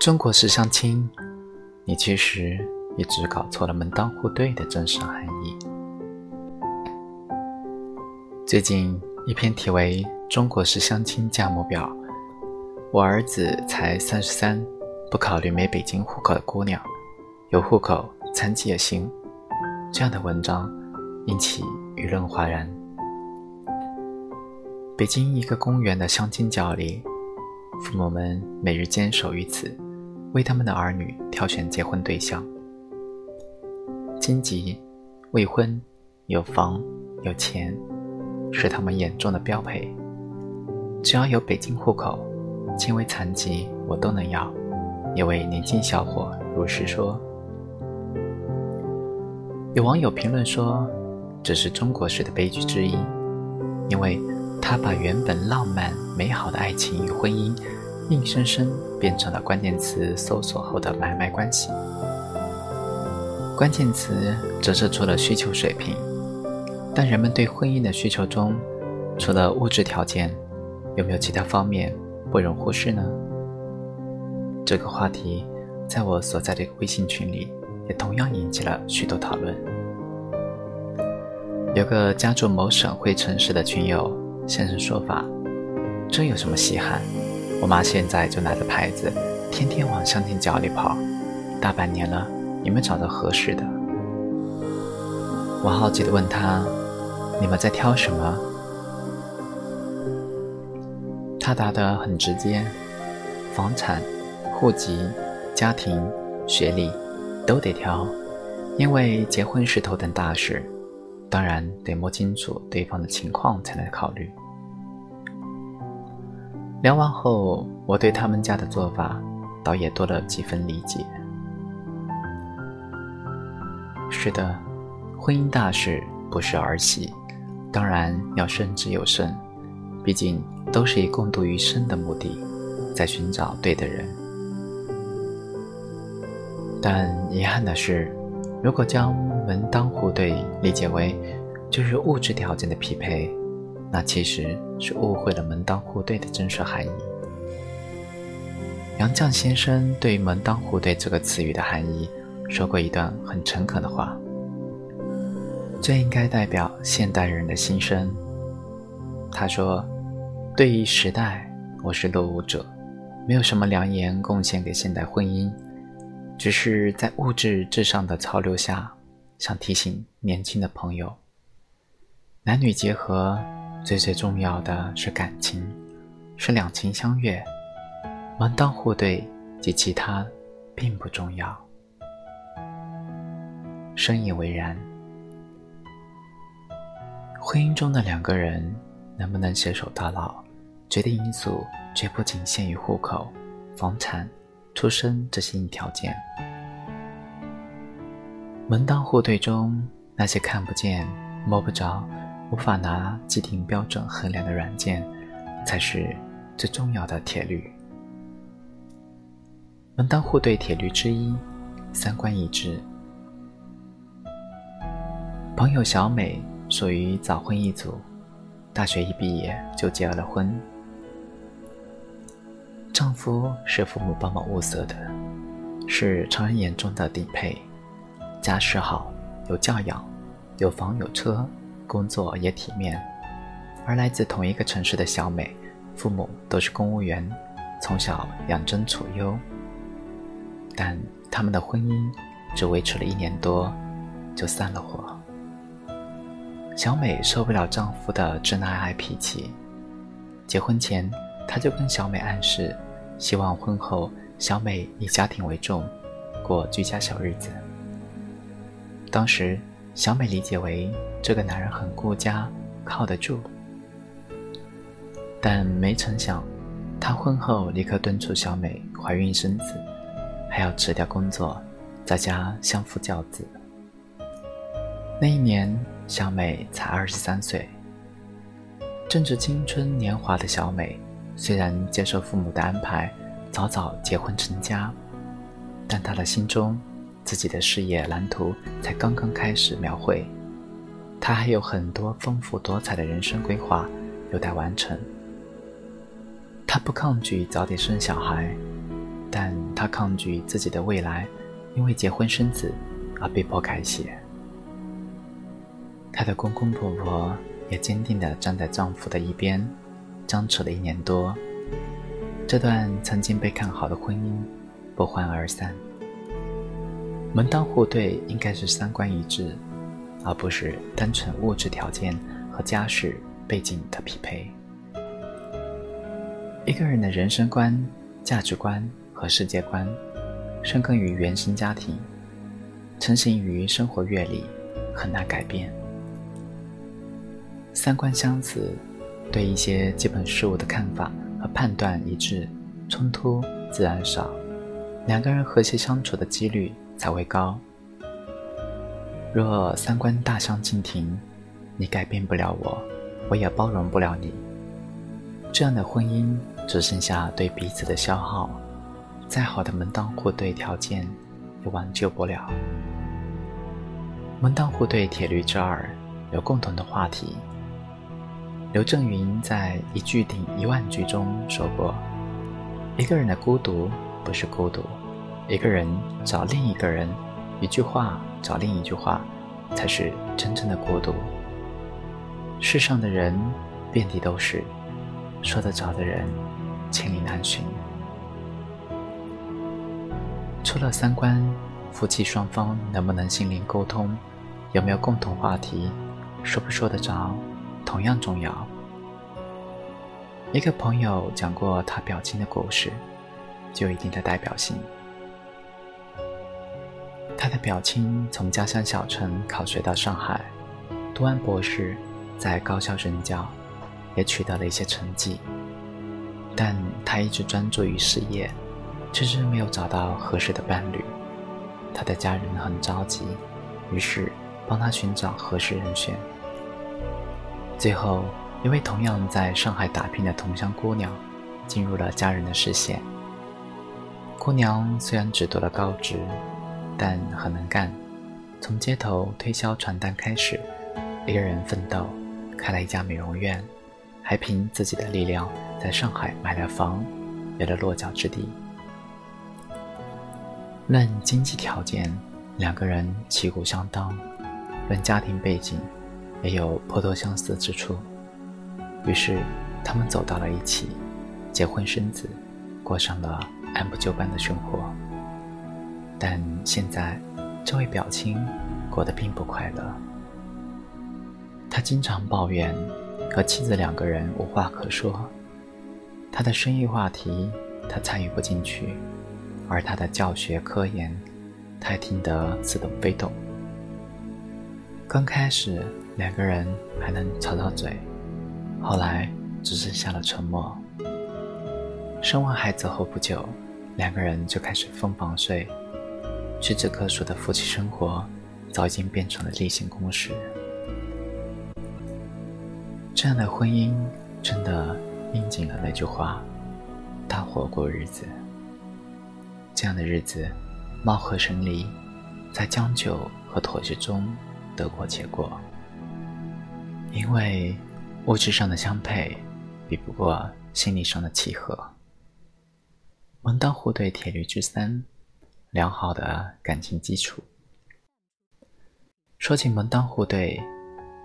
中国式相亲，你其实一直搞错了门当户对的真实含义。最近一篇题为《中国式相亲价目表》，我儿子才三十三，不考虑没北京户口的姑娘，有户口残疾也行。这样的文章引起舆论哗然。北京一个公园的相亲角里，父母们每日坚守于此。为他们的儿女挑选结婚对象，金籍、未婚、有房、有钱，是他们眼中的标配。只要有北京户口，轻微残疾我都能要。一位年轻小伙如实说。有网友评论说：“这是中国式的悲剧之一，因为他把原本浪漫美好的爱情与婚姻。”硬生生变成了关键词搜索后的买卖关系。关键词折射出了需求水平，但人们对婚姻的需求中，除了物质条件，有没有其他方面不容忽视呢？这个话题在我所在的微信群里，也同样引起了许多讨论。有个家住某省会城市的群友现身说法：“这有什么稀罕？”我妈现在就拿着牌子，天天往相亲角里跑，大半年了，你们找到合适的？我好奇地问她：“你们在挑什么？”她答得很直接：房产、户籍、家庭、学历都得挑，因为结婚是头等大事，当然得摸清楚对方的情况才能考虑。聊完后，我对他们家的做法倒也多了几分理解。是的，婚姻大事不是儿戏，当然要慎之又慎，毕竟都是以共度余生的目的，在寻找对的人。但遗憾的是，如果将门当户对理解为就是物质条件的匹配，那其实是误会了“门当户对”的真实含义。杨绛先生对“门当户对”这个词语的含义说过一段很诚恳的话：“最应该代表现代人的心声。”他说：“对于时代，我是落伍者，没有什么良言贡献给现代婚姻，只是在物质至上的潮流下，想提醒年轻的朋友，男女结合。”最最重要的是感情，是两情相悦，门当户对及其他并不重要。深以为然。婚姻中的两个人能不能携手到老，决定因素绝不仅限于户口、房产、出身这些硬条件。门当户对中那些看不见、摸不着。无法拿既定标准衡量的软件，才是最重要的铁律。门当户对铁律之一，三观一致。朋友小美属于早婚一族，大学一毕业就结了婚。丈夫是父母帮忙物色的，是常人眼中的顶配，家世好，有教养，有房有车。工作也体面，而来自同一个城市的小美，父母都是公务员，从小养尊处优。但他们的婚姻只维持了一年多，就散了伙。小美受不了丈夫的直男癌脾气，结婚前她就跟小美暗示，希望婚后小美以家庭为重，过居家小日子。当时。小美理解为这个男人很顾家，靠得住，但没成想，他婚后立刻敦促小美怀孕生子，还要辞掉工作，在家相夫教子。那一年，小美才二十三岁，正值青春年华的小美，虽然接受父母的安排，早早结婚成家，但她的心中。自己的事业蓝图才刚刚开始描绘，他还有很多丰富多彩的人生规划有待完成。他不抗拒早点生小孩，但他抗拒自己的未来，因为结婚生子而被迫改写。她的公公婆婆也坚定地站在丈夫的一边，僵持了一年多。这段曾经被看好的婚姻不欢而散。门当户对应该是三观一致，而不是单纯物质条件和家世背景的匹配。一个人的人生观、价值观和世界观，深根于原生家庭，成型于生活阅历，很难改变。三观相似，对一些基本事物的看法和判断一致，冲突自然少，两个人和谐相处的几率才会高。若三观大相径庭，你改变不了我，我也包容不了你，这样的婚姻只剩下对彼此的消耗，再好的门当户对条件也挽救不了。门当户对铁律之二，有共同的话题。刘震云在《一句顶一万句》中说过：“一个人的孤独不是孤独，一个人找另一个人，一句话找另一句话，才是真正的孤独。世上的人遍地都是，说得着的人千里难寻。除了三观，夫妻双方能不能心灵沟通，有没有共同话题，说不说得着？”同样重要。一个朋友讲过他表亲的故事，就有一定的代表性。他的表亲从家乡小城考学到上海，读完博士，在高校任教，也取得了一些成绩。但他一直专注于事业，迟迟没有找到合适的伴侣。他的家人很着急，于是帮他寻找合适人选。最后，一位同样在上海打拼的同乡姑娘，进入了家人的视线。姑娘虽然只读了高职，但很能干，从街头推销传单开始，一个人奋斗，开了一家美容院，还凭自己的力量在上海买了房，有了落脚之地。论经济条件，两个人旗鼓相当；论家庭背景，也有颇多相似之处，于是他们走到了一起，结婚生子，过上了按部就班的生活。但现在，这位表亲过得并不快乐。他经常抱怨和妻子两个人无话可说，他的生意话题他参与不进去，而他的教学科研，他听得似懂非懂。刚开始。两个人还能吵吵嘴，后来只剩下了沉默。生完孩子后不久，两个人就开始分房睡，屈指可数的夫妻生活早已经变成了例行公事。这样的婚姻真的应景了那句话：“大伙过日子。”这样的日子，貌合神离，在将就和妥协中得过且过。因为物质上的相配比不过心理上的契合。门当户对铁律之三，良好的感情基础。说起门当户对，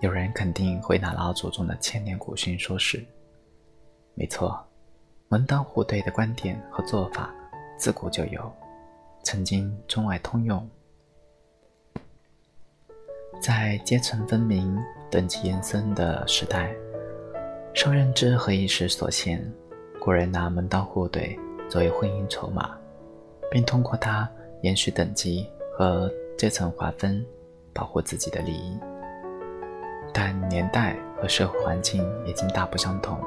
有人肯定会拿老祖宗的千年古训说事。没错，门当户对的观点和做法自古就有，曾经中外通用。在阶层分明。等级延伸的时代，受认知和意识所限，古人拿门当户对作为婚姻筹码，并通过它延续等级和阶层划分，保护自己的利益。但年代和社会环境已经大不相同，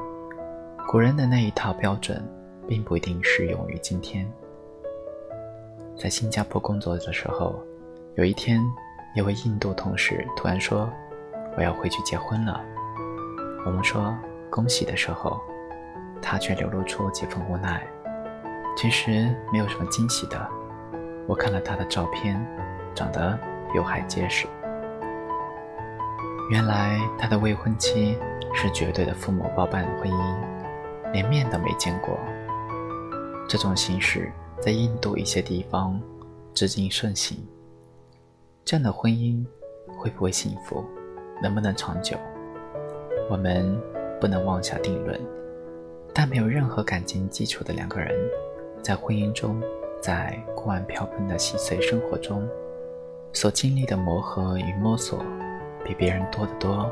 古人的那一套标准，并不一定适用于今天。在新加坡工作的时候，有一天，一位印度同事突然说。我要回去结婚了。我们说恭喜的时候，他却流露出几分无奈。其实没有什么惊喜的。我看了他的照片，长得比我还结实。原来他的未婚妻是绝对的父母包办婚姻，连面都没见过。这种形式在印度一些地方至今盛行。这样的婚姻会不会幸福，能不能长久，我们不能妄下定论。但没有任何感情基础的两个人，在婚姻中，在锅碗瓢盆的细碎生活中，所经历的磨合与摸索，比别人多得多，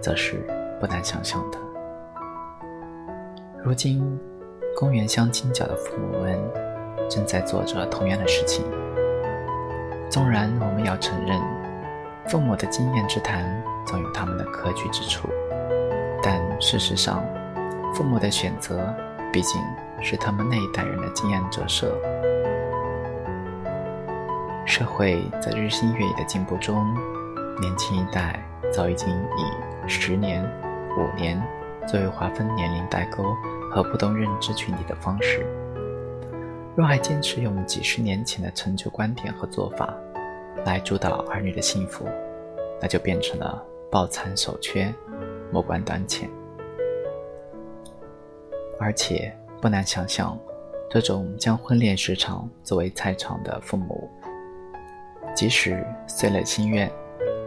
则是不难想象的。如今，公园相亲角的父母们正在做着同样的事情。纵然我们要承认，父母的经验之谈总有他们的可取之处，但事实上，父母的选择毕竟是他们那一代人的经验折射。社会在日新月异的进步中，年轻一代早已经以十年、五年作为划分年龄代沟和不同认知群体的方式。若还坚持用几十年前的陈旧观点和做法来主导儿女的幸福，那就变成了抱残守缺、目光短浅。而且不难想象，这种将婚恋市场作为菜场的父母，即使遂了心愿，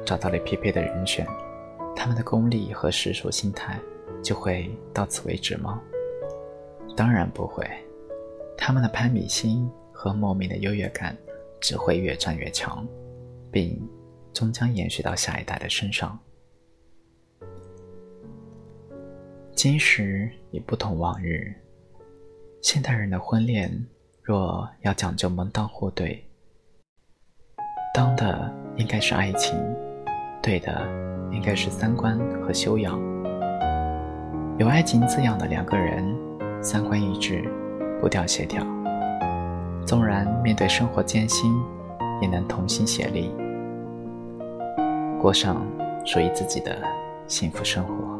找到了匹配的人选，他们的功利和世俗心态就会到此为止吗？当然不会，他们的攀比心和莫名的优越感只会越战越强，并终将延续到下一代的身上。今时已不同往日，现代人的婚恋若要讲究门当户对，当的应该是爱情，对的应该是三观和修养。有爱情滋养的两个人，三观一致，步调协调，纵然面对生活艰辛，也能同心协力，过上属于自己的幸福生活。